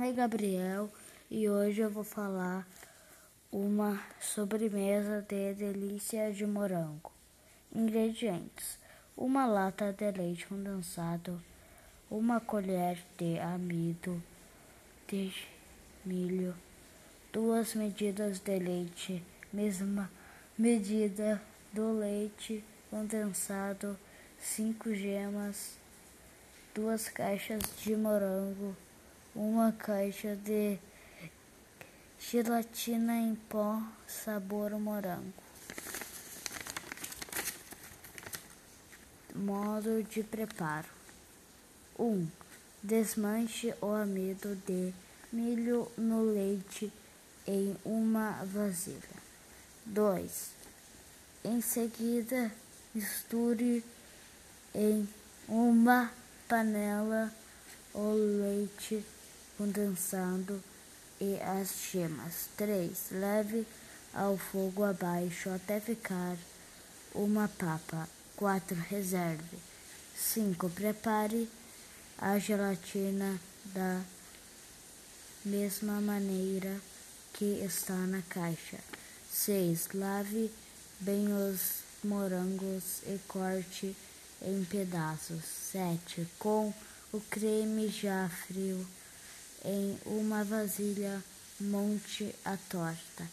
nome é Gabriel e hoje eu vou falar uma sobremesa de delícia de morango. Ingredientes: uma lata de leite condensado, uma colher de amido de milho, duas medidas de leite, mesma medida do leite condensado, cinco gemas, duas caixas de morango uma caixa de gelatina em pó sabor morango. Modo de preparo: 1. Um, desmanche o amido de milho no leite em uma vasilha. 2. Em seguida, misture em uma panela o leite condensado e as gemas. 3. Leve ao fogo abaixo até ficar uma papa. 4. Reserve. 5. Prepare a gelatina da mesma maneira que está na caixa. 6. Lave bem os morangos e corte em pedaços. 7. Com o creme já frio em uma vasilha, monte a torta.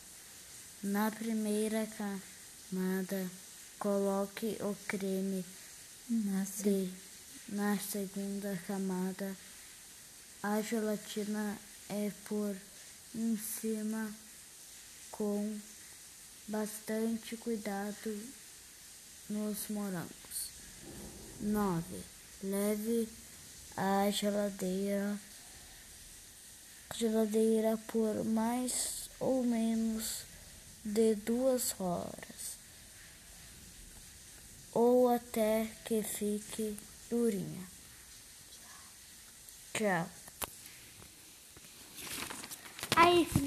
Na primeira camada, coloque o creme na, na segunda camada. A gelatina é por em cima com bastante cuidado nos morangos. 9. Leve a geladeira geladeira por mais ou menos de duas horas ou até que fique durinha. Tchau. Aí,